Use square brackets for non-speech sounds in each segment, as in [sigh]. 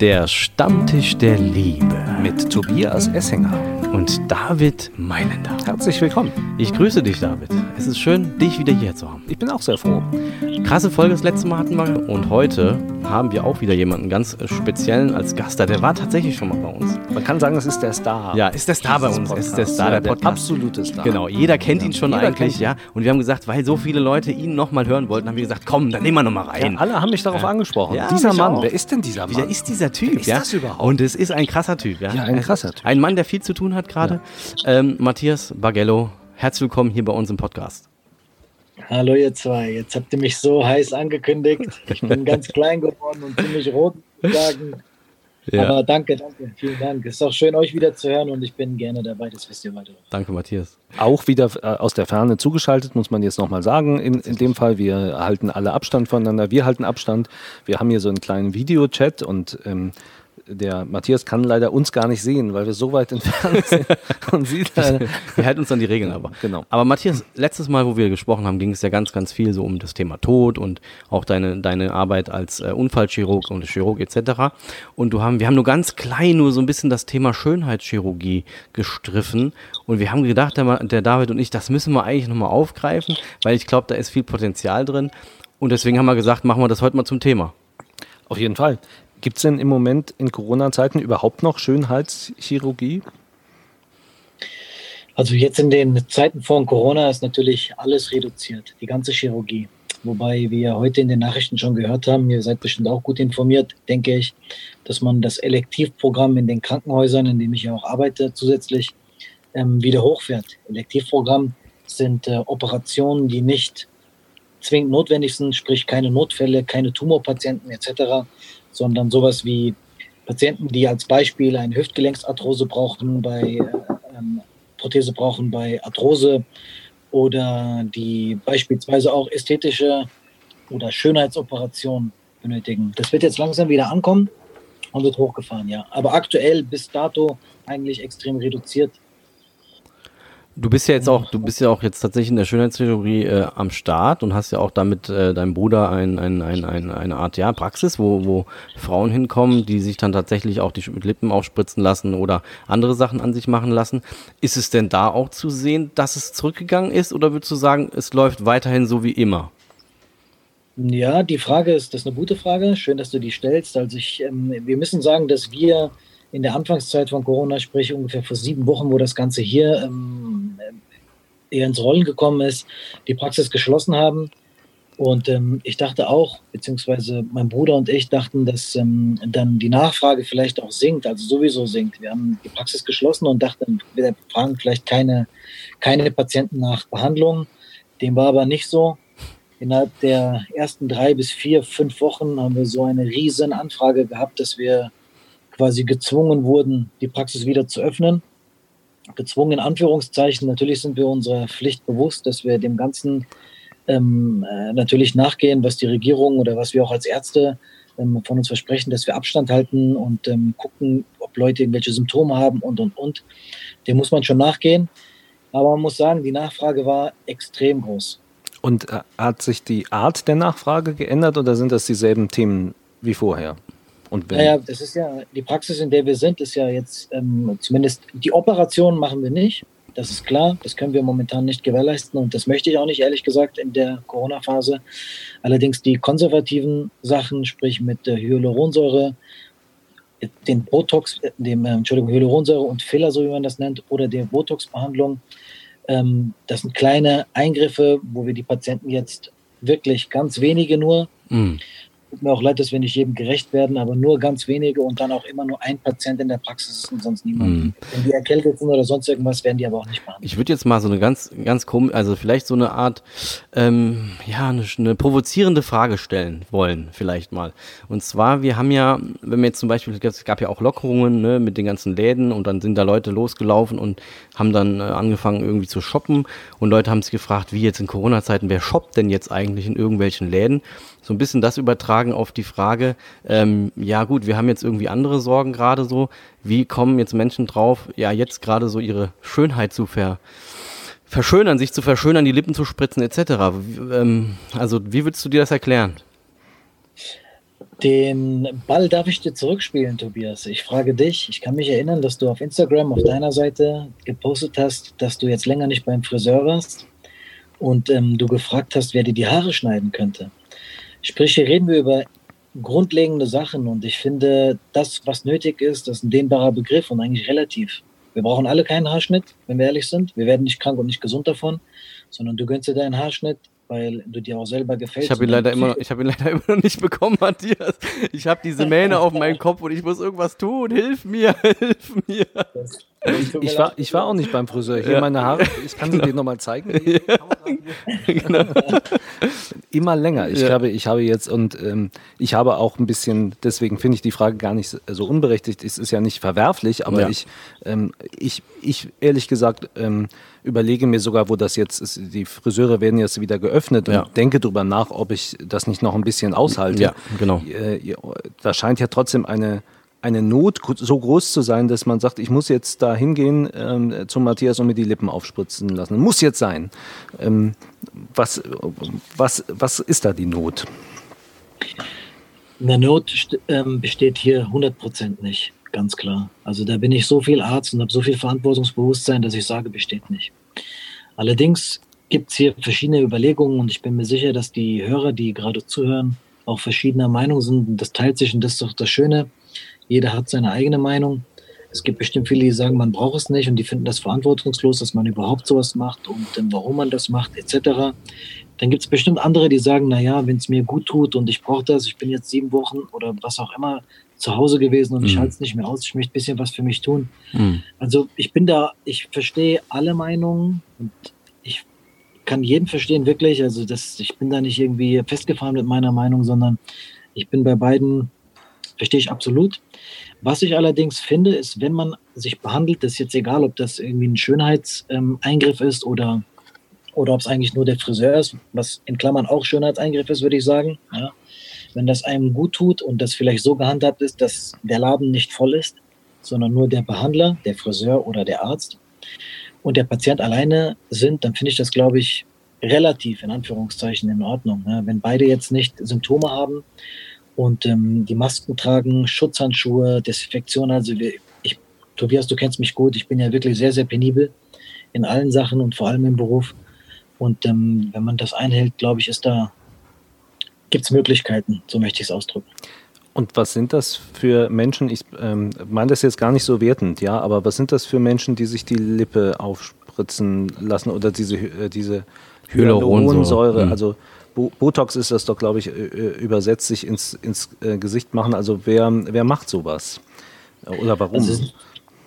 Der Stammtisch der Liebe mit Tobias Essinger und David Meinender. Herzlich willkommen. Ich grüße dich, David. Es ist schön, dich wieder hier zu haben. Ich bin auch sehr froh. Krasse Folge das letzte Mal hatten wir und heute haben wir auch wieder jemanden ganz speziellen als Gast da. Der war tatsächlich schon mal bei uns. Man kann sagen, es ist der Star. Ja, ist der Star bei uns. Es ist der Star ja, der Podcast. Absolute Star. Genau, jeder kennt ihn schon eigentlich, ja. Und wir haben gesagt, weil so viele Leute ihn nochmal hören wollten, haben wir gesagt, komm, dann nehmen wir nochmal rein. Ja, alle haben mich darauf angesprochen. Ja, dieser Mann, auch. wer ist denn dieser Mann? Wer ist dieser Typ? ist ja? das überhaupt? Und es ist ein krasser Typ. Ja, Ja, ein krasser Typ. Ein Mann, der viel zu tun hat gerade. Ähm, Matthias Bargello, herzlich willkommen hier bei uns im Podcast. Hallo ihr zwei, jetzt habt ihr mich so heiß angekündigt. Ich bin ganz [laughs] klein geworden und ziemlich rot, sagen. Aber danke, danke, vielen Dank. Es ist auch schön, euch wieder zu hören und ich bin gerne dabei, das wisst ihr weiter. danke, Matthias. Auch wieder äh, aus der Ferne zugeschaltet, muss man jetzt nochmal sagen. In, in dem Fall, wir halten alle Abstand voneinander. Wir halten Abstand. Wir haben hier so einen kleinen Videochat und ähm, der Matthias kann leider uns gar nicht sehen, weil wir so weit entfernt [laughs] sind. Und sieht Wir halten uns an die Regeln aber. Genau. Aber Matthias, letztes Mal, wo wir gesprochen haben, ging es ja ganz, ganz viel so um das Thema Tod und auch deine, deine Arbeit als äh, Unfallchirurg und Chirurg etc. Und du haben, wir haben nur ganz klein nur so ein bisschen das Thema Schönheitschirurgie gestriffen. Und wir haben gedacht, der, der David und ich, das müssen wir eigentlich nochmal aufgreifen, weil ich glaube, da ist viel Potenzial drin. Und deswegen haben wir gesagt, machen wir das heute mal zum Thema. auf jeden Fall. Gibt es denn im Moment in Corona-Zeiten überhaupt noch Schönheitschirurgie? Also jetzt in den Zeiten von Corona ist natürlich alles reduziert, die ganze Chirurgie. Wobei wir heute in den Nachrichten schon gehört haben, ihr seid bestimmt auch gut informiert, denke ich, dass man das Elektivprogramm in den Krankenhäusern, in dem ich ja auch arbeite, zusätzlich ähm, wieder hochfährt. Elektivprogramm sind äh, Operationen, die nicht zwingend notwendig sind, sprich keine Notfälle, keine Tumorpatienten etc., sondern sowas wie Patienten, die als Beispiel eine Hüftgelenksarthrose brauchen, bei äh, ähm, Prothese brauchen bei Arthrose oder die beispielsweise auch ästhetische oder Schönheitsoperationen benötigen. Das wird jetzt langsam wieder ankommen und wird hochgefahren, ja. Aber aktuell bis dato eigentlich extrem reduziert. Du bist ja jetzt auch, du bist ja auch jetzt tatsächlich in der Schönheitschirurgie äh, am Start und hast ja auch damit äh, deinem Bruder ein, ein, ein, ein, eine Art ja, Praxis, wo, wo Frauen hinkommen, die sich dann tatsächlich auch die Lippen aufspritzen lassen oder andere Sachen an sich machen lassen. Ist es denn da auch zu sehen, dass es zurückgegangen ist oder würdest du sagen, es läuft weiterhin so wie immer? Ja, die Frage ist, das ist eine gute Frage. Schön, dass du die stellst. Also ich, ähm, wir müssen sagen, dass wir in der Anfangszeit von Corona, sprich ungefähr vor sieben Wochen, wo das Ganze hier ähm, eher ins Rollen gekommen ist, die Praxis geschlossen haben. Und ähm, ich dachte auch, beziehungsweise mein Bruder und ich dachten, dass ähm, dann die Nachfrage vielleicht auch sinkt, also sowieso sinkt. Wir haben die Praxis geschlossen und dachten, wir fragen vielleicht keine, keine Patienten nach Behandlung. Dem war aber nicht so. Innerhalb der ersten drei bis vier, fünf Wochen haben wir so eine riesen Anfrage gehabt, dass wir quasi gezwungen wurden, die Praxis wieder zu öffnen. Gezwungen in Anführungszeichen. Natürlich sind wir unserer Pflicht bewusst, dass wir dem Ganzen ähm, äh, natürlich nachgehen, was die Regierung oder was wir auch als Ärzte ähm, von uns versprechen, dass wir Abstand halten und ähm, gucken, ob Leute irgendwelche Symptome haben und, und, und. Dem muss man schon nachgehen. Aber man muss sagen, die Nachfrage war extrem groß. Und äh, hat sich die Art der Nachfrage geändert oder sind das dieselben Themen wie vorher? Und wenn, Naja, das ist ja, die Praxis, in der wir sind, ist ja jetzt ähm, zumindest, die Operationen machen wir nicht. Das ist klar, das können wir momentan nicht gewährleisten und das möchte ich auch nicht, ehrlich gesagt, in der Corona-Phase. Allerdings die konservativen Sachen, sprich mit der Hyaluronsäure, den Botox, äh, dem, äh, Entschuldigung, Hyaluronsäure und Filler, so wie man das nennt, oder der Botox-Behandlung, ähm, das sind kleine Eingriffe, wo wir die Patienten jetzt wirklich ganz wenige nur Mm. Tut mir auch leid, dass wir nicht jedem gerecht werden, aber nur ganz wenige und dann auch immer nur ein Patient in der Praxis ist und sonst niemand. Mhm. Wenn die erkältet sind oder sonst irgendwas, werden die aber auch nicht behandelt. Ich würde jetzt mal so eine ganz, ganz komisch, also vielleicht so eine Art, ähm, ja, eine, eine provozierende Frage stellen wollen, vielleicht mal. Und zwar, wir haben ja, wenn wir jetzt zum Beispiel, es gab ja auch Lockerungen ne, mit den ganzen Läden und dann sind da Leute losgelaufen und haben dann äh, angefangen irgendwie zu shoppen und Leute haben sich gefragt, wie jetzt in Corona-Zeiten, wer shoppt denn jetzt eigentlich in irgendwelchen Läden? So ein bisschen das übertragen auf die Frage, ähm, ja gut, wir haben jetzt irgendwie andere Sorgen gerade so, wie kommen jetzt Menschen drauf, ja jetzt gerade so ihre Schönheit zu ver verschönern, sich zu verschönern, die Lippen zu spritzen etc. Wie, ähm, also wie würdest du dir das erklären? Den Ball darf ich dir zurückspielen, Tobias. Ich frage dich, ich kann mich erinnern, dass du auf Instagram auf deiner Seite gepostet hast, dass du jetzt länger nicht beim Friseur warst und ähm, du gefragt hast, wer dir die Haare schneiden könnte. Sprich, hier reden wir über grundlegende Sachen und ich finde, das, was nötig ist, das ist ein dehnbarer Begriff und eigentlich relativ. Wir brauchen alle keinen Haarschnitt, wenn wir ehrlich sind. Wir werden nicht krank und nicht gesund davon, sondern du gönnst dir deinen Haarschnitt, weil du dir auch selber gefällst. Ich habe ihn, leider immer noch, hab ihn leider immer noch nicht [laughs] bekommen, Matthias. Ich habe diese Mähne auf meinem Kopf und ich muss irgendwas tun. Hilf mir, [laughs] hilf mir. Ich war, ich war auch nicht beim Friseur. Hier ja. meine Haare, ich kann genau. sie dir nochmal zeigen. [laughs] Ja. Genau. Immer länger. Ich, ja. habe, ich habe jetzt und ähm, ich habe auch ein bisschen, deswegen finde ich die Frage gar nicht so unberechtigt. Es ist ja nicht verwerflich, aber ich, ähm, ich, ich ehrlich gesagt ähm, überlege mir sogar, wo das jetzt ist. Die Friseure werden jetzt wieder geöffnet und denke darüber nach, ob ich das nicht noch ein bisschen aushalte. Ja, genau. Äh, da scheint ja trotzdem eine eine Not so groß zu sein, dass man sagt, ich muss jetzt da hingehen ähm, zum Matthias und mir die Lippen aufspritzen lassen. Muss jetzt sein. Ähm, was, was, was ist da die Not? Eine Not ähm, besteht hier 100% nicht, ganz klar. Also da bin ich so viel Arzt und habe so viel Verantwortungsbewusstsein, dass ich sage, besteht nicht. Allerdings gibt es hier verschiedene Überlegungen und ich bin mir sicher, dass die Hörer, die gerade zuhören, auch verschiedener Meinung sind. Das teilt sich und das ist doch das Schöne jeder hat seine eigene Meinung. Es gibt bestimmt viele, die sagen, man braucht es nicht und die finden das verantwortungslos, dass man überhaupt sowas macht und warum man das macht, etc. Dann gibt es bestimmt andere, die sagen, naja, wenn es mir gut tut und ich brauche das, ich bin jetzt sieben Wochen oder was auch immer zu Hause gewesen und mhm. ich halte es nicht mehr aus, ich möchte ein bisschen was für mich tun. Mhm. Also ich bin da, ich verstehe alle Meinungen und ich kann jeden verstehen, wirklich. Also das, ich bin da nicht irgendwie festgefahren mit meiner Meinung, sondern ich bin bei beiden Verstehe ich absolut. Was ich allerdings finde, ist, wenn man sich behandelt, das ist jetzt egal, ob das irgendwie ein Schönheitseingriff ist oder, oder ob es eigentlich nur der Friseur ist, was in Klammern auch Schönheitseingriff ist, würde ich sagen. Ja. Wenn das einem gut tut und das vielleicht so gehandhabt ist, dass der Laden nicht voll ist, sondern nur der Behandler, der Friseur oder der Arzt und der Patient alleine sind, dann finde ich das, glaube ich, relativ in Anführungszeichen in Ordnung. Ja. Wenn beide jetzt nicht Symptome haben, und ähm, die Masken tragen, Schutzhandschuhe, Desinfektion. Also wir, ich, Tobias, du kennst mich gut. Ich bin ja wirklich sehr, sehr penibel in allen Sachen und vor allem im Beruf. Und ähm, wenn man das einhält, glaube ich, ist da gibt es Möglichkeiten. So möchte ich es ausdrücken. Und was sind das für Menschen? Ich ähm, meine das jetzt gar nicht so wertend, ja, aber was sind das für Menschen, die sich die Lippe aufspritzen lassen oder diese, äh, diese Hyaluronsäure? Mhm. Also Botox ist das doch, glaube ich, äh, äh, übersetzt sich ins, ins äh, Gesicht machen. Also wer, wer macht sowas? Oder warum? Also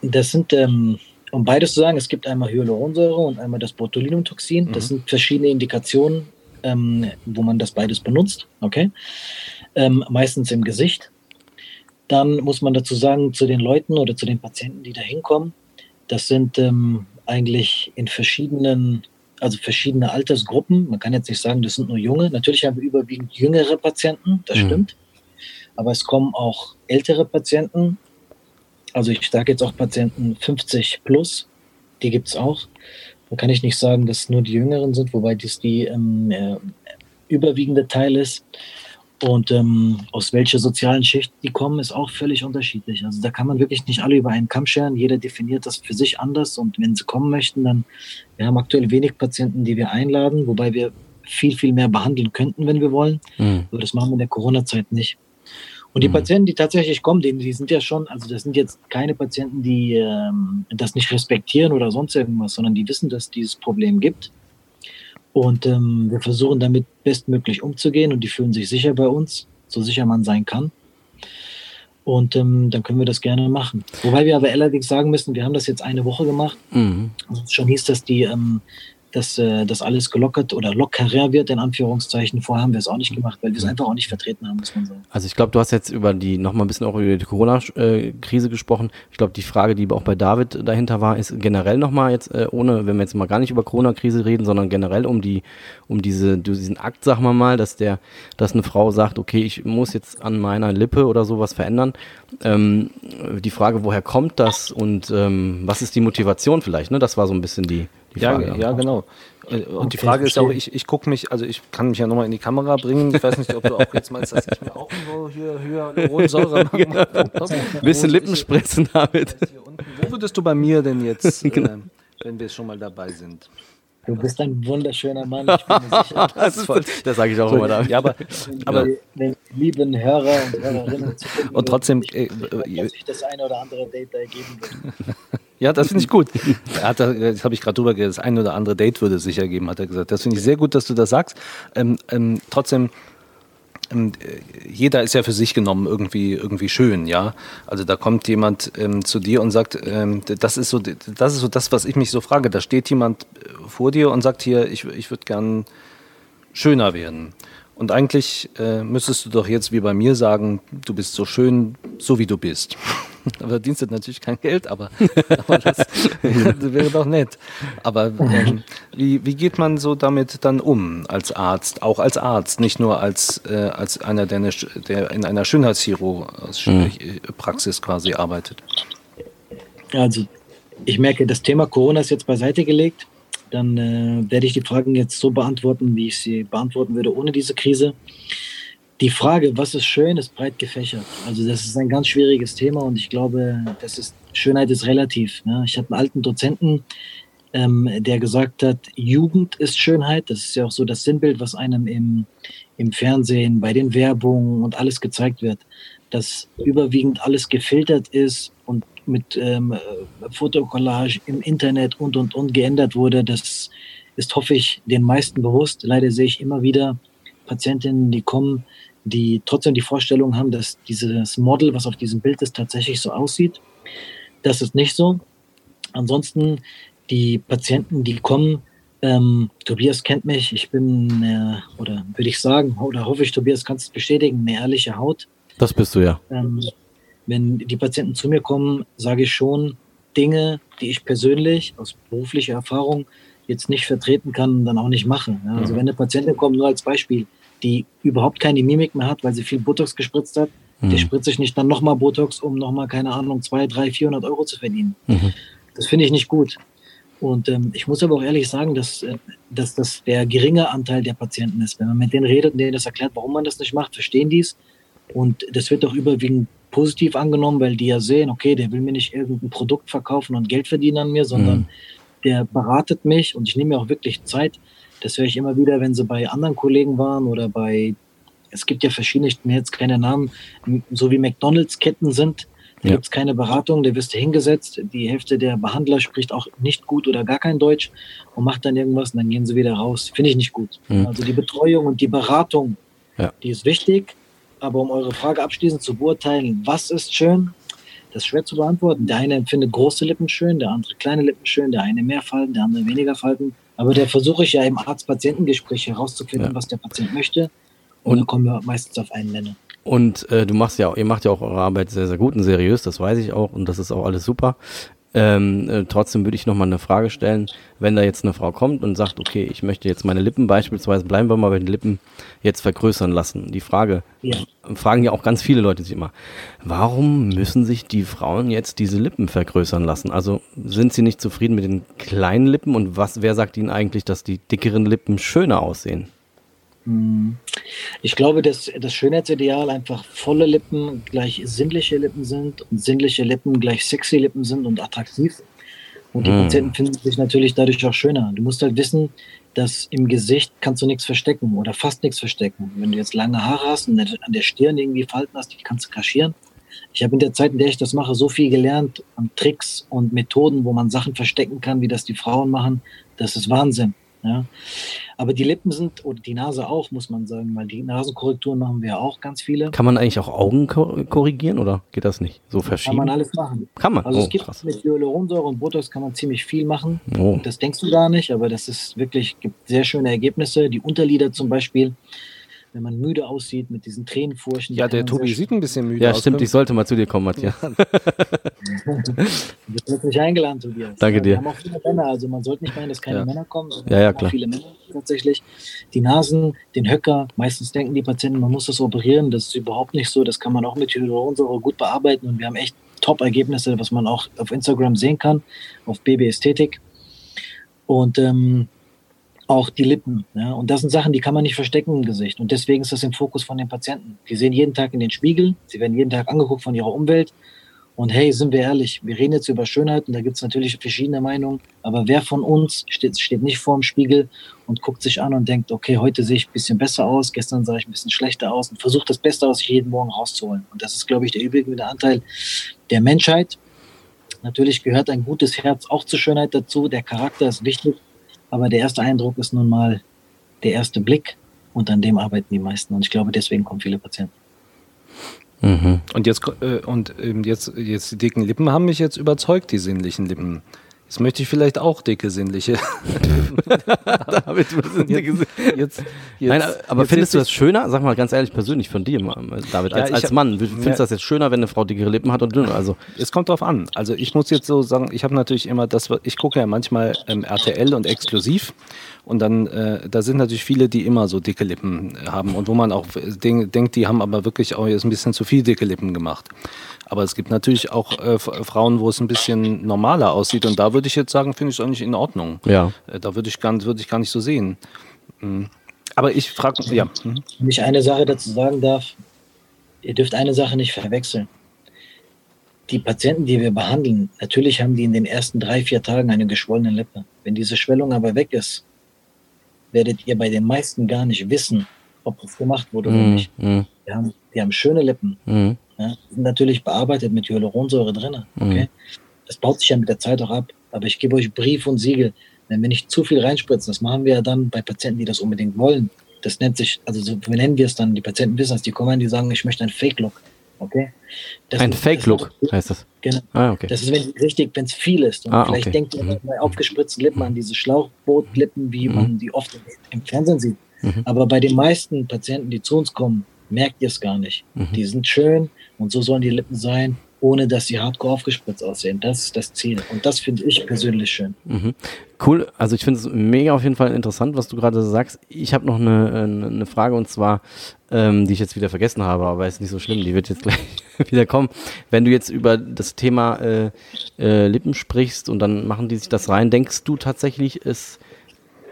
das sind, ähm, um beides zu sagen, es gibt einmal Hyaluronsäure und einmal das Botulinumtoxin. Mhm. Das sind verschiedene Indikationen, ähm, wo man das beides benutzt. Okay. Ähm, meistens im Gesicht. Dann muss man dazu sagen, zu den Leuten oder zu den Patienten, die da hinkommen, das sind ähm, eigentlich in verschiedenen also verschiedene Altersgruppen. Man kann jetzt nicht sagen, das sind nur junge. Natürlich haben wir überwiegend jüngere Patienten, das mhm. stimmt. Aber es kommen auch ältere Patienten. Also ich sage jetzt auch Patienten 50 plus, die gibt es auch. Da kann ich nicht sagen, dass es nur die Jüngeren sind, wobei das die ähm, äh, überwiegende Teil ist. Und ähm, aus welcher sozialen Schicht die kommen, ist auch völlig unterschiedlich. Also da kann man wirklich nicht alle über einen Kamm scheren. Jeder definiert das für sich anders. Und wenn sie kommen möchten, dann, wir haben aktuell wenig Patienten, die wir einladen, wobei wir viel, viel mehr behandeln könnten, wenn wir wollen. Mhm. Aber das machen wir in der Corona-Zeit nicht. Und die mhm. Patienten, die tatsächlich kommen, die, die sind ja schon, also das sind jetzt keine Patienten, die ähm, das nicht respektieren oder sonst irgendwas, sondern die wissen, dass dieses Problem gibt und ähm, wir versuchen damit bestmöglich umzugehen und die fühlen sich sicher bei uns, so sicher man sein kann. Und ähm, dann können wir das gerne machen. Wobei wir aber allerdings sagen müssen, wir haben das jetzt eine Woche gemacht. Mhm. Also schon hieß, dass die ähm, dass äh, das alles gelockert oder lockerer wird, in Anführungszeichen. Vorher haben wir es auch nicht gemacht, weil wir es mhm. einfach auch nicht vertreten haben, muss man sagen. Also ich glaube, du hast jetzt über die, nochmal ein bisschen auch über die Corona-Krise gesprochen. Ich glaube, die Frage, die auch bei David dahinter war, ist generell nochmal jetzt, äh, ohne, wenn wir jetzt mal gar nicht über Corona-Krise reden, sondern generell um die, um diese, diesen Akt, sagen wir mal, dass der, dass eine Frau sagt, okay, ich muss jetzt an meiner Lippe oder sowas verändern. Ähm, die Frage, woher kommt das und ähm, was ist die Motivation vielleicht, ne? Das war so ein bisschen die, ja, ja, genau. Äh, und okay, die Frage ist auch, ich, ich gucke mich, also ich kann mich ja nochmal in die Kamera bringen. Ich weiß nicht, ob du auch jetzt meinst, dass ich mir auch so hier Hyaluronsäure mache. [laughs] genau. Ein bisschen Lippenspritzen damit. Wo würdest du bei mir denn jetzt, [laughs] genau. äh, wenn wir schon mal dabei sind? Du bist ein wunderschöner Mann, ich bin mir [laughs] sicher. das, ist, das sage ich auch immer damit. Ja, aber, aber den lieben Hörer und Hörerinnen zu finden, Und trotzdem, äh, äh, sich das eine oder andere Date da ergeben wird. Ja, das finde ich gut. [laughs] Hat er, das habe ich gerade drüber geredet. Das eine oder andere Date würde es sich ergeben, hat er gesagt. Das finde ich sehr gut, dass du das sagst. Ähm, ähm, trotzdem, ähm, jeder ist ja für sich genommen irgendwie, irgendwie schön, ja. Also da kommt jemand ähm, zu dir und sagt, ähm, das, ist so, das ist so das, was ich mich so frage. Da steht jemand äh, vor dir und sagt hier, ich, ich würde gern schöner werden. Und eigentlich äh, müsstest du doch jetzt wie bei mir sagen, du bist so schön, so wie du bist. [laughs] aber verdienst du natürlich kein Geld, aber, [laughs] aber das, das, [laughs] wäre doch nett. Aber ähm, wie, wie geht man so damit dann um als Arzt, auch als Arzt, nicht nur als, äh, als einer, der, eine, der in einer Schönheitschirurgie-Praxis quasi arbeitet? Also ich merke, das Thema Corona ist jetzt beiseite gelegt dann äh, werde ich die Fragen jetzt so beantworten, wie ich sie beantworten würde ohne diese Krise. Die Frage, was ist schön, ist breit gefächert. Also das ist ein ganz schwieriges Thema und ich glaube, das ist, Schönheit ist relativ. Ne? Ich habe einen alten Dozenten, ähm, der gesagt hat, Jugend ist Schönheit. Das ist ja auch so das Sinnbild, was einem im, im Fernsehen, bei den Werbungen und alles gezeigt wird, dass überwiegend alles gefiltert ist und mit ähm, Fotokollage im Internet und, und, und geändert wurde. Das ist, hoffe ich, den meisten bewusst. Leider sehe ich immer wieder Patientinnen, die kommen, die trotzdem die Vorstellung haben, dass dieses Model, was auf diesem Bild ist, tatsächlich so aussieht. Das ist nicht so. Ansonsten die Patienten, die kommen, ähm, Tobias kennt mich, ich bin, äh, oder würde ich sagen, oder hoffe ich, Tobias, kannst du bestätigen, eine ehrliche Haut. Das bist du ja. Ähm, wenn die Patienten zu mir kommen, sage ich schon Dinge, die ich persönlich aus beruflicher Erfahrung jetzt nicht vertreten kann und dann auch nicht mache. Also mhm. wenn eine Patientin kommt, nur als Beispiel, die überhaupt keine Mimik mehr hat, weil sie viel Botox gespritzt hat, mhm. die spritze ich nicht dann nochmal Botox, um nochmal, keine Ahnung, zwei, drei, 400 Euro zu verdienen. Mhm. Das finde ich nicht gut. Und ähm, ich muss aber auch ehrlich sagen, dass, äh, dass das der geringe Anteil der Patienten ist. Wenn man mit denen redet und denen das erklärt, warum man das nicht macht, verstehen die es. Und das wird auch überwiegend positiv angenommen, weil die ja sehen, okay, der will mir nicht irgendein Produkt verkaufen und Geld verdienen an mir, sondern mhm. der beratet mich und ich nehme mir auch wirklich Zeit. Das höre ich immer wieder, wenn sie bei anderen Kollegen waren oder bei, es gibt ja verschiedene, ich nenne jetzt keine Namen, so wie McDonalds-Ketten sind. Da ja. gibt es keine Beratung, da wirst du hingesetzt. Die Hälfte der Behandler spricht auch nicht gut oder gar kein Deutsch und macht dann irgendwas und dann gehen sie wieder raus. Finde ich nicht gut. Mhm. Also die Betreuung und die Beratung, ja. die ist wichtig. Aber um eure Frage abschließend zu beurteilen, was ist schön, das ist schwer zu beantworten. Der eine empfindet große Lippen schön, der andere kleine Lippen schön, der eine mehr Falten, der andere weniger Falten. Aber da versuche ich ja im Arzt-Patientengespräch herauszufinden, ja. was der Patient möchte. Und, und, dann kommen wir meistens auf einen Nenner. Und äh, du machst ja, ihr macht ja auch eure Arbeit sehr, sehr gut und seriös, das weiß ich auch und das ist auch alles super. Ähm, äh, trotzdem würde ich noch mal eine Frage stellen, wenn da jetzt eine Frau kommt und sagt, okay, ich möchte jetzt meine Lippen beispielsweise, bleiben wir mal bei den Lippen, jetzt vergrößern lassen. Die Frage, ja. fragen ja auch ganz viele Leute sich immer, warum müssen sich die Frauen jetzt diese Lippen vergrößern lassen? Also sind sie nicht zufrieden mit den kleinen Lippen und was, wer sagt ihnen eigentlich, dass die dickeren Lippen schöner aussehen? Hm. Ich glaube, dass das Schönheitsideal einfach volle Lippen gleich sinnliche Lippen sind und sinnliche Lippen gleich sexy Lippen sind und attraktiv. Und die mm. Patienten finden sich natürlich dadurch auch schöner. Du musst halt wissen, dass im Gesicht kannst du nichts verstecken oder fast nichts verstecken. Wenn du jetzt lange Haare hast und an der Stirn irgendwie Falten hast, die kannst du kaschieren. Ich habe in der Zeit, in der ich das mache, so viel gelernt an Tricks und Methoden, wo man Sachen verstecken kann, wie das die Frauen machen. Das ist Wahnsinn. Ja. Aber die Lippen sind, oder die Nase auch, muss man sagen, weil die Nasenkorrekturen machen wir ja auch ganz viele. Kann man eigentlich auch Augen korrigieren oder geht das nicht? So verschieden? Kann man alles machen. Kann man? Also oh, es gibt krass. mit Hyaluronsäure und Botox kann man ziemlich viel machen. Oh. Das denkst du gar nicht, aber das ist wirklich, gibt sehr schöne Ergebnisse. Die Unterlider zum Beispiel wenn man müde aussieht mit diesen Tränenfurchen. Ja, der Tobi sieht ein bisschen müde ja, aus. Ja, stimmt, ich sollte mal zu dir kommen, Matthias. [laughs] du bist nicht eingeladen, Tobias. Danke dir. Wir haben auch viele Männer, also man sollte nicht meinen, dass keine ja. Männer kommen. Ja, ja, klar. viele Männer tatsächlich. Die Nasen, den Höcker, meistens denken die Patienten, man muss das operieren. Das ist überhaupt nicht so. Das kann man auch mit Hyaluronsäure gut bearbeiten und wir haben echt Top-Ergebnisse, was man auch auf Instagram sehen kann, auf Baby Ästhetik. Und ähm, auch die Lippen. Ja? Und das sind Sachen, die kann man nicht verstecken im Gesicht. Und deswegen ist das im Fokus von den Patienten. Die sehen jeden Tag in den Spiegel, sie werden jeden Tag angeguckt von ihrer Umwelt. Und hey, sind wir ehrlich, wir reden jetzt über Schönheit und da gibt es natürlich verschiedene Meinungen, aber wer von uns steht, steht nicht vor dem Spiegel und guckt sich an und denkt, okay, heute sehe ich ein bisschen besser aus, gestern sah ich ein bisschen schlechter aus und versucht das Beste aus sich jeden Morgen rauszuholen. Und das ist, glaube ich, der überwiegende Anteil der Menschheit. Natürlich gehört ein gutes Herz auch zur Schönheit dazu, der Charakter ist wichtig, aber der erste Eindruck ist nun mal der erste Blick und an dem arbeiten die meisten. Und ich glaube, deswegen kommen viele Patienten. Mhm. Und jetzt äh, und ähm, jetzt jetzt die dicken Lippen haben mich jetzt überzeugt, die sinnlichen Lippen. Jetzt möchte ich vielleicht auch dicke sinnliche. David, was sind jetzt, jetzt, jetzt, Nein, aber jetzt findest du das schöner? Sag mal ganz ehrlich persönlich von dir, David, als, ja, als Mann. Findest du das jetzt schöner, wenn eine Frau dickere Lippen hat und dünne? Also es kommt drauf an. Also ich muss jetzt so sagen, ich habe natürlich immer das, ich gucke ja manchmal ähm, RTL und exklusiv und dann, äh, da sind natürlich viele, die immer so dicke Lippen haben und wo man auch denkt, die haben aber wirklich auch jetzt ein bisschen zu viel dicke Lippen gemacht. Aber es gibt natürlich auch äh, Frauen, wo es ein bisschen normaler aussieht. Und da würde ich jetzt sagen, finde ich es eigentlich in Ordnung. Ja. Äh, da würde ich, gar, würd ich gar nicht so sehen. Mhm. Aber ich frage, ja. Mhm. Wenn ich eine Sache dazu sagen darf, ihr dürft eine Sache nicht verwechseln. Die Patienten, die wir behandeln, natürlich haben die in den ersten drei, vier Tagen eine geschwollene Lippe. Wenn diese Schwellung aber weg ist, werdet ihr bei den meisten gar nicht wissen, ob das gemacht wurde oder mm, nicht. Mm. Die, haben, die haben schöne Lippen. Mm. Ja, sind natürlich bearbeitet mit Hyaluronsäure drin. Mhm. Okay? Mhm. Das baut sich ja mit der Zeit auch ab. Aber ich gebe euch Brief und Siegel. Wenn wir nicht zu viel reinspritzen, das machen wir ja dann bei Patienten, die das unbedingt wollen. Das nennt sich, also so wie nennen wir es dann, die Patienten wissen das, die kommen, die sagen, ich möchte einen Fake-Look. Okay? Das ein Fake-Look heißt das. Genau. Ah, okay. Das ist wenn, richtig, wenn es viel ist. Und ah, vielleicht okay. denkt ihr mhm. bei aufgespritzten Lippen an diese Schlauchbootlippen, wie mhm. man die oft im Fernsehen sieht. Mhm. Aber bei den meisten Patienten, die zu uns kommen, merkt ihr es gar nicht. Mhm. Die sind schön und so sollen die Lippen sein, ohne dass sie hardcore aufgespritzt aussehen. Das ist das Ziel. Und das finde ich persönlich schön. Mhm. Cool. Also ich finde es mega auf jeden Fall interessant, was du gerade sagst. Ich habe noch eine, eine Frage und zwar, ähm, die ich jetzt wieder vergessen habe, aber ist nicht so schlimm. Die wird jetzt [laughs] gleich wieder kommen. Wenn du jetzt über das Thema äh, äh, Lippen sprichst und dann machen die sich das rein, denkst du tatsächlich, es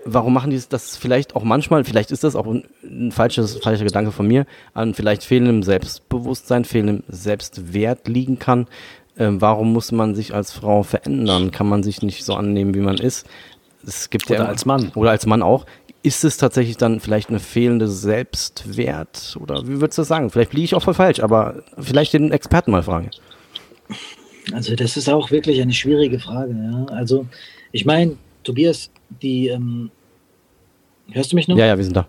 warum machen die das vielleicht auch manchmal, vielleicht ist das auch ein, ein falsches, falscher Gedanke von mir, an vielleicht fehlendem Selbstbewusstsein, fehlendem Selbstwert liegen kann. Ähm, warum muss man sich als Frau verändern? Kann man sich nicht so annehmen, wie man ist? Es gibt oder ja, als Mann. Oder als Mann auch. Ist es tatsächlich dann vielleicht eine fehlende Selbstwert? Oder wie würdest du das sagen? Vielleicht liege ich auch voll falsch, aber vielleicht den Experten mal fragen. Also das ist auch wirklich eine schwierige Frage. Ja? Also ich meine, Tobias, die, ähm, hörst du mich noch? Ja, ja, wir sind da.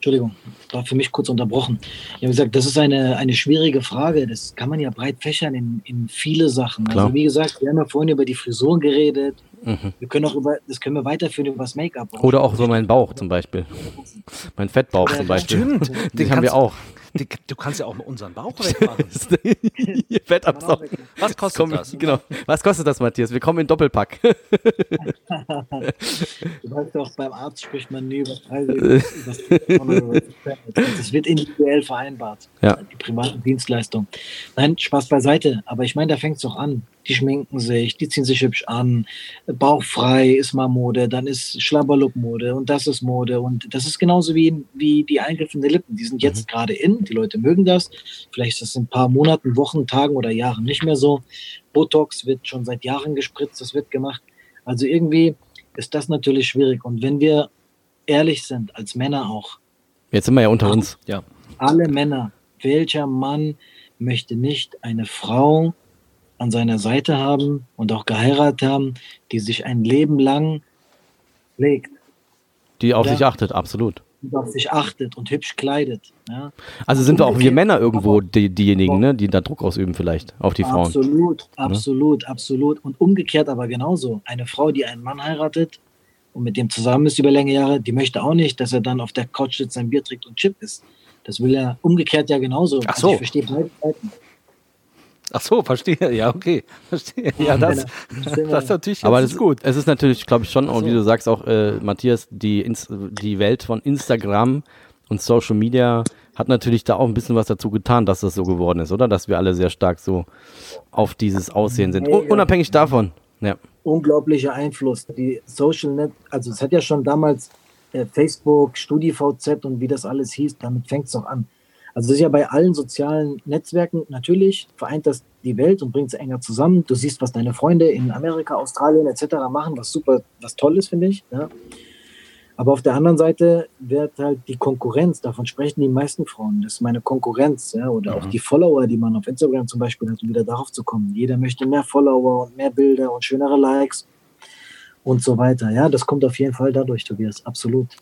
Entschuldigung, war für mich kurz unterbrochen. Ich habe gesagt, das ist eine, eine schwierige Frage. Das kann man ja breit fächern in, in viele Sachen. Also Klar. Also wie gesagt, wir haben ja vorhin über die Frisuren geredet. Mhm. Wir können auch über, das können wir weiterführen über das Make-up. Oder auch so mein Bauch zum Beispiel. [laughs] mein Fettbauch zum Beispiel. Stimmt, [laughs] den haben wir auch. Du kannst ja auch mal unseren Bauch [laughs] wegmachen. Fett [laughs] absaugen. Was kostet Komm, das? Genau. Was kostet das, Matthias? Wir kommen in Doppelpack. [laughs] du weißt doch, beim Arzt spricht man nie über Preise. Das wird individuell vereinbart. Ja. Die privaten Dienstleistungen. Nein, Spaß beiseite. Aber ich meine, da fängt es doch an die schminken sich, die ziehen sich hübsch an, bauchfrei ist mal Mode, dann ist Schlabberlook-Mode und das ist Mode und das ist genauso wie, wie die eingriffenden Lippen, die sind jetzt mhm. gerade in, die Leute mögen das, vielleicht ist das in ein paar Monaten, Wochen, Tagen oder Jahren nicht mehr so. Botox wird schon seit Jahren gespritzt, das wird gemacht. Also irgendwie ist das natürlich schwierig und wenn wir ehrlich sind, als Männer auch. Jetzt sind wir ja unter uns, ja. Alle Männer, welcher Mann möchte nicht eine Frau an seiner Seite haben und auch geheiratet haben, die sich ein Leben lang pflegt. Die auf ja. sich achtet, absolut. Die auf sich achtet und hübsch kleidet. Ja. Also sind wir auch wir Männer irgendwo die, diejenigen, ne, die da Druck ausüben vielleicht auf die Frauen. Absolut, absolut, ja? absolut. Und umgekehrt aber genauso. Eine Frau, die einen Mann heiratet und mit dem zusammen ist über längere Jahre, die möchte auch nicht, dass er dann auf der Couch sitzt, sein Bier trinkt und Chip ist. Das will er umgekehrt ja genauso. Ach so. Also ich verstehe beide Seiten. Ach so, verstehe. Ja, okay. [laughs] Verstehe. Ja, das, das ist natürlich Aber das ist gut. Es ist natürlich, glaube ich, schon, so. wie du sagst, auch äh, Matthias, die, die Welt von Instagram und Social Media hat natürlich da auch ein bisschen was dazu getan, dass das so geworden ist, oder? Dass wir alle sehr stark so auf dieses Aussehen sind. Unabhängig davon. Ja. unglaublicher Einfluss. Die Social Net, also es hat ja schon damals äh, Facebook, StudiVZ und wie das alles hieß, damit fängt es doch an. Also es ist ja bei allen sozialen Netzwerken natürlich, vereint das die Welt und bringt sie enger zusammen. Du siehst, was deine Freunde in Amerika, Australien etc. machen, was super, was toll ist, finde ich. Ja. Aber auf der anderen Seite wird halt die Konkurrenz, davon sprechen die meisten Frauen, das ist meine Konkurrenz, ja, oder mhm. auch die Follower, die man auf Instagram zum Beispiel hat, um wieder darauf zu kommen. Jeder möchte mehr Follower und mehr Bilder und schönere Likes und so weiter. Ja, das kommt auf jeden Fall dadurch, Tobias, absolut.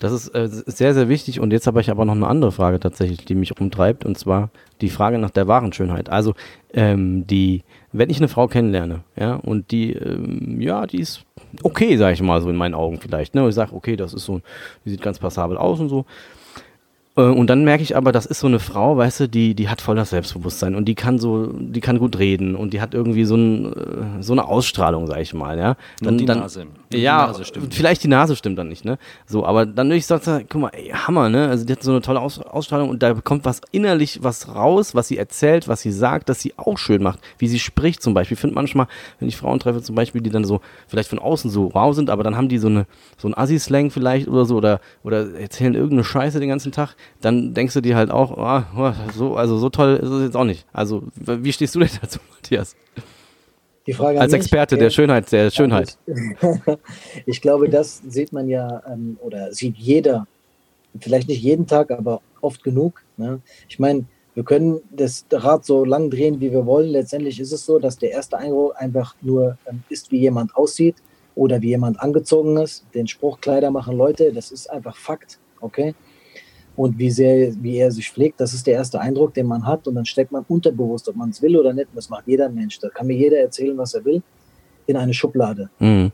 Das ist äh, sehr, sehr wichtig. Und jetzt habe ich aber noch eine andere Frage tatsächlich, die mich umtreibt. Und zwar die Frage nach der wahren Schönheit. Also, ähm, die, wenn ich eine Frau kennenlerne, ja, und die, ähm, ja, die ist okay, sage ich mal so in meinen Augen vielleicht. Ne? Und ich sage, okay, das ist so, die sieht ganz passabel aus und so. Äh, und dann merke ich aber, das ist so eine Frau, weißt du, die, die hat voll das Selbstbewusstsein und die kann so, die kann gut reden und die hat irgendwie so, ein, äh, so eine Ausstrahlung, sag ich mal, ja. Dann, die dann, Nase. Ja, vielleicht die Nase stimmt dann nicht, ne. So, aber dann würde ich sagen, guck mal, ey, Hammer, ne. Also die hat so eine tolle Aus Ausstrahlung und da kommt was innerlich was raus, was sie erzählt, was sie sagt, dass sie auch schön macht, wie sie spricht zum Beispiel. Ich finde manchmal, wenn ich Frauen treffe zum Beispiel, die dann so vielleicht von außen so wow sind, aber dann haben die so eine, so ein Assi-Slang vielleicht oder so oder, oder erzählen irgendeine Scheiße den ganzen Tag, dann denkst du dir halt auch, oh, so, also so toll ist es jetzt auch nicht. Also, wie stehst du denn [laughs] dazu, Matthias? Die Frage Als Experte mich, der Schönheit, der Schönheit. [laughs] ich glaube, das sieht man ja ähm, oder sieht jeder, vielleicht nicht jeden Tag, aber oft genug. Ne? Ich meine, wir können das Rad so lang drehen, wie wir wollen. Letztendlich ist es so, dass der erste Eindruck einfach nur ähm, ist, wie jemand aussieht oder wie jemand angezogen ist. Den Spruch Kleider machen Leute, das ist einfach Fakt. Okay? Und wie sehr, wie er sich pflegt. Das ist der erste Eindruck, den man hat. Und dann steckt man unterbewusst, ob man es will oder nicht. Und das macht jeder Mensch. Da kann mir jeder erzählen, was er will, in eine Schublade. Mhm.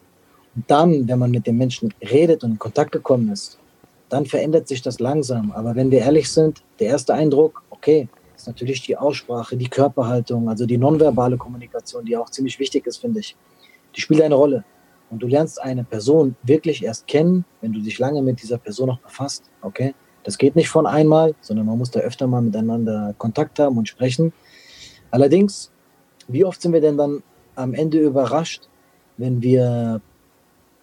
Und dann, wenn man mit dem Menschen redet und in Kontakt gekommen ist, dann verändert sich das langsam. Aber wenn wir ehrlich sind, der erste Eindruck, okay, ist natürlich die Aussprache, die Körperhaltung, also die nonverbale Kommunikation, die auch ziemlich wichtig ist, finde ich. Die spielt eine Rolle. Und du lernst eine Person wirklich erst kennen, wenn du dich lange mit dieser Person noch befasst, okay? Das geht nicht von einmal, sondern man muss da öfter mal miteinander Kontakt haben und sprechen. Allerdings, wie oft sind wir denn dann am Ende überrascht, wenn wir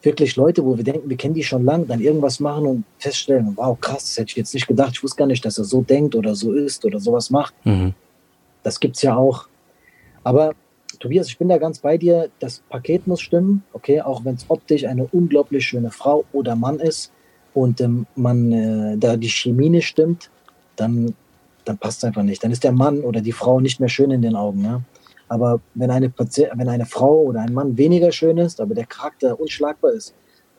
wirklich Leute, wo wir denken, wir kennen die schon lang, dann irgendwas machen und feststellen, wow, krass, das hätte ich jetzt nicht gedacht, ich wusste gar nicht, dass er so denkt oder so ist oder sowas macht. Mhm. Das gibt es ja auch. Aber Tobias, ich bin da ganz bei dir, das Paket muss stimmen, okay, auch wenn es optisch eine unglaublich schöne Frau oder Mann ist und ähm, man äh, da die Chemie nicht stimmt, dann, dann passt es einfach nicht. Dann ist der Mann oder die Frau nicht mehr schön in den Augen. Ja? Aber wenn eine, wenn eine Frau oder ein Mann weniger schön ist, aber der Charakter unschlagbar ist,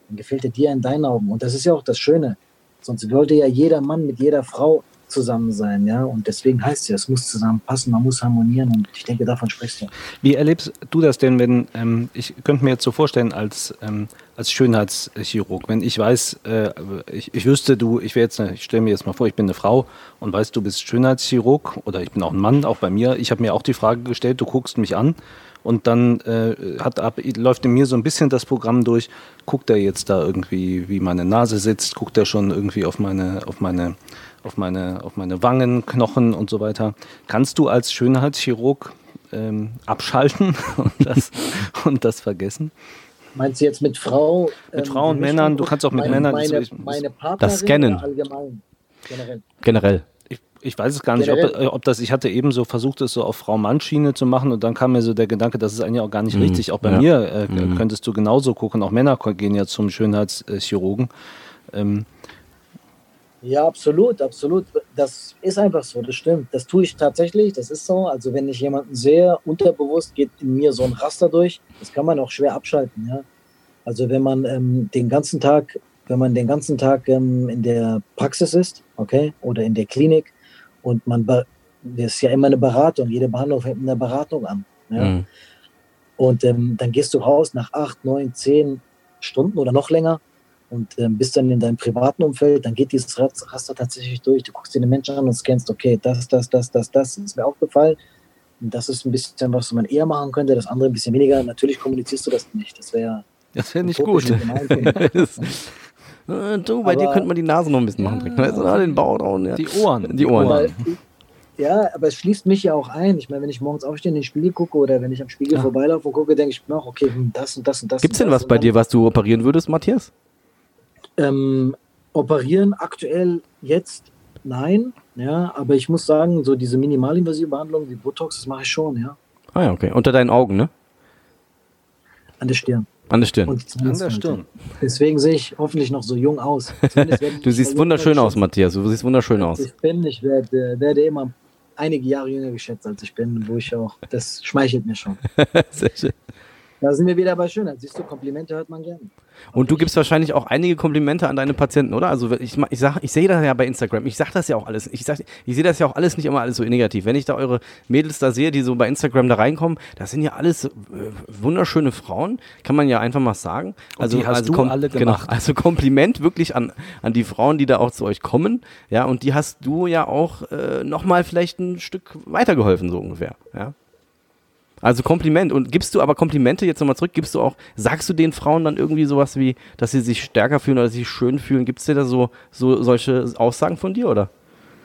dann gefällt er dir in deinen Augen. Und das ist ja auch das Schöne. Sonst wollte ja jeder Mann mit jeder Frau zusammen sein, ja. Und deswegen heißt es ja, es muss zusammenpassen, man muss harmonieren und ich denke, davon sprichst du. Wie erlebst du das denn, wenn, ähm, ich könnte mir jetzt so vorstellen, als, ähm, als Schönheitschirurg, wenn ich weiß, äh, ich, ich wüsste, du, ich wäre jetzt, ich stelle mir jetzt mal vor, ich bin eine Frau und weißt, du bist Schönheitschirurg oder ich bin auch ein Mann, auch bei mir. Ich habe mir auch die Frage gestellt, du guckst mich an und dann äh, hat ab, läuft in mir so ein bisschen das Programm durch, guckt er jetzt da irgendwie, wie meine Nase sitzt, guckt er schon irgendwie auf meine, auf meine auf meine, auf meine Wangen, Knochen und so weiter. Kannst du als Schönheitschirurg ähm, abschalten [laughs] und das, und das vergessen? Meinst du jetzt mit Frau? Mit ähm, Frau und Männern, du kannst auch mit meine, Männern. Meine, meine das Scannen. Allgemein? Generell. Generell. Ich, weiß es gar nicht, ob, ob, das, ich hatte eben so versucht, es so auf Frau-Mann-Schiene zu machen und dann kam mir so der Gedanke, das ist eigentlich auch gar nicht mhm. richtig. Auch bei ja. mir äh, mhm. könntest du genauso gucken, auch Männer gehen ja zum Schönheitschirurgen. Ähm, ja, absolut, absolut. Das ist einfach so, das stimmt. Das tue ich tatsächlich, das ist so. Also wenn ich jemanden sehe, unterbewusst geht in mir so ein Raster durch, das kann man auch schwer abschalten, ja. Also wenn man ähm, den ganzen Tag, wenn man den ganzen Tag ähm, in der Praxis ist, okay, oder in der Klinik und man, das ist ja immer eine Beratung, jede Behandlung fängt mit einer Beratung an, ja. Mhm. Und ähm, dann gehst du raus nach acht, neun, zehn Stunden oder noch länger und ähm, bist dann in deinem privaten Umfeld, dann geht dieses Raster tatsächlich durch. Du guckst dir den Menschen an und scannst, okay, das, das, das, das, das ist mir aufgefallen. Und das ist ein bisschen, was man eher machen könnte, das andere ein bisschen weniger. Natürlich kommunizierst du das nicht. Das wäre. Das wäre nicht gut. [laughs] [laughs] du, bei Aber, dir könnte man die Nase noch ein bisschen machen. Ja, weißt du, den Bauch drauf, ja. Die Ohren. Die Ohren. Weil, Ja, aber es schließt mich ja auch ein. Ich meine, wenn ich morgens aufstehe in den Spiegel gucke oder wenn ich am Spiegel Ja. vorbeilaufe und gucke, denke ich mir auch, okay, hm, das und das und das. Gibt's und denn was bei Und dir, was du operieren würdest, Matthias? Ähm, operieren aktuell jetzt nein, ja, aber ich muss sagen, so diese minimalinvasive Behandlung wie Botox, das mache ich schon, ja, Ah ja, okay. Unter deinen Augen, ne? an der Stirn. An der Stirn. An der. Stirn. Deswegen sehe ich hoffentlich noch so jung aus. [laughs] Du siehst wunderschön aus, Matthias. Du siehst wunderschön aus. Ich bin, ich werde, werde immer einige Jahre jünger geschätzt, als ich bin, wo ich auch, das schmeichelt mir schon. [laughs] Sehr schön. Da sind wir wieder bei Schönheit. Siehst du, Komplimente hört man gerne. Und du gibst wahrscheinlich auch einige Komplimente an deine Patienten, oder? Also ich, ich, sag, ich sehe das ja bei Instagram. Ich sage das ja auch alles. Ich, sag, ich sehe das ja auch alles nicht immer alles so negativ. Wenn ich da eure Mädels da sehe, die so bei Instagram da reinkommen, das sind ja alles äh, wunderschöne Frauen, kann man ja einfach mal sagen. Also, die hast also du kom- alle Genau, gemacht. also Kompliment wirklich an, an die Frauen, die da auch zu euch kommen. Ja, und die hast du ja auch äh, nochmal vielleicht ein Stück weitergeholfen, so ungefähr. Ja. Also Kompliment. Und gibst du aber Komplimente jetzt nochmal zurück, gibst du auch, sagst du den Frauen dann irgendwie sowas wie, dass sie sich stärker fühlen oder sich schön fühlen? Gibt es dir da so, so solche Aussagen von dir, oder?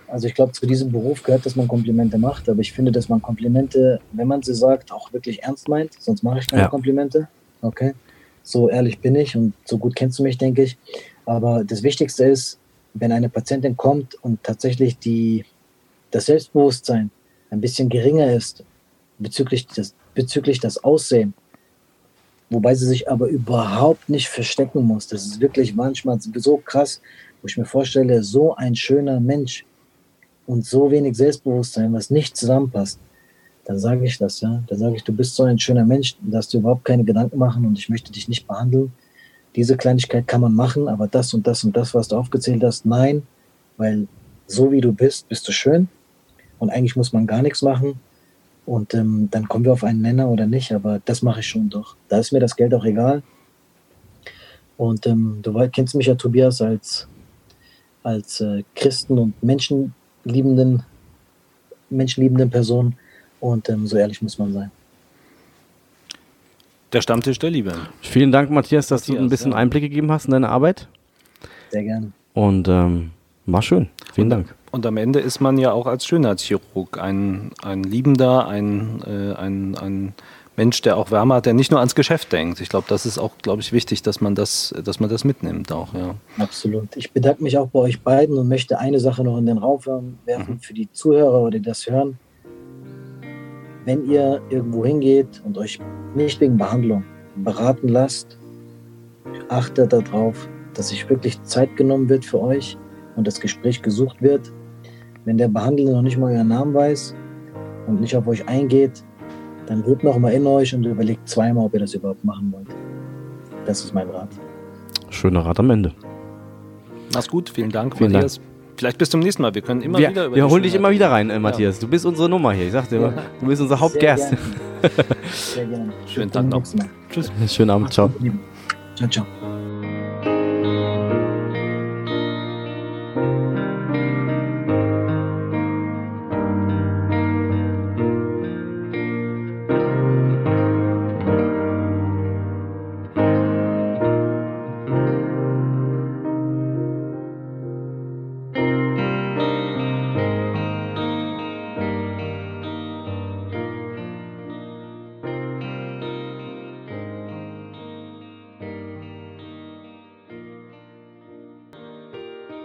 Also ich glaube, zu diesem Beruf gehört, dass man Komplimente macht, aber ich finde, dass man Komplimente, wenn man sie sagt, auch wirklich ernst meint, sonst mache ich keine Ja. Komplimente. Okay. So ehrlich bin ich und so gut kennst du mich, denke ich. Aber das Wichtigste ist, wenn eine Patientin kommt und tatsächlich die, das Selbstbewusstsein ein bisschen geringer ist bezüglich das, bezüglich das Aussehen, wobei sie sich aber überhaupt nicht verstecken muss. Das ist wirklich manchmal so krass, wo ich mir vorstelle, so ein schöner Mensch und so wenig Selbstbewusstsein, was nicht zusammenpasst, dann sage ich das, ja. Dann sage ich, du bist so ein schöner Mensch, dass du überhaupt keine Gedanken machen und ich möchte dich nicht behandeln. Diese Kleinigkeit kann man machen, aber das und das und das, was du aufgezählt hast, nein, weil so wie du bist, bist du schön und eigentlich muss man gar nichts machen und ähm, dann kommen wir auf einen Nenner oder nicht, aber das mache ich schon doch. Da ist mir das Geld auch egal. Und ähm, du kennst mich ja, Tobias, als, als äh, Christen und menschenliebenden, menschenliebenden Person. Und ähm, so ehrlich muss man sein. Der Stammtisch der Liebe. Vielen Dank, Matthias, dass du Matthias, ein bisschen ja. Einblick gegeben hast in deine Arbeit. Sehr gerne. Und ähm, war schön. Vielen Dank. Und am Ende ist man ja auch als Schönheitschirurg ein, ein Liebender, ein, äh, ein, ein Mensch, der auch Wärme hat, der nicht nur ans Geschäft denkt. Ich glaube, das ist auch, glaube ich, wichtig, dass man das, dass man das mitnimmt auch, ja. Absolut. Ich bedanke mich auch bei euch beiden und möchte eine Sache noch in den Raum werfen für die Zuhörer oder die das hören. Wenn ihr irgendwo hingeht und euch nicht wegen Behandlung beraten lasst, achtet darauf, dass sich wirklich Zeit genommen wird für euch und das Gespräch gesucht wird. Wenn der Behandelnde noch nicht mal euren Namen weiß und nicht auf euch eingeht, dann geht noch mal in euch und überlegt zweimal, ob ihr das überhaupt machen wollt. Das ist mein Rat. Schöner Rat am Ende. Mach's gut, vielen Dank, Vielen Matthias. Vielleicht bis zum nächsten Mal. Wir können immer wir wieder über wir holen dich immer wieder rein, äh, Matthias. Du bist unsere Nummer hier. Ich sag dir immer, du bist unser Hauptgast. Sehr gerne. [laughs] Sehr gerne. Schönen Bis Tag noch. Tschüss. Schönen Abend, ciao. Ciao, ciao.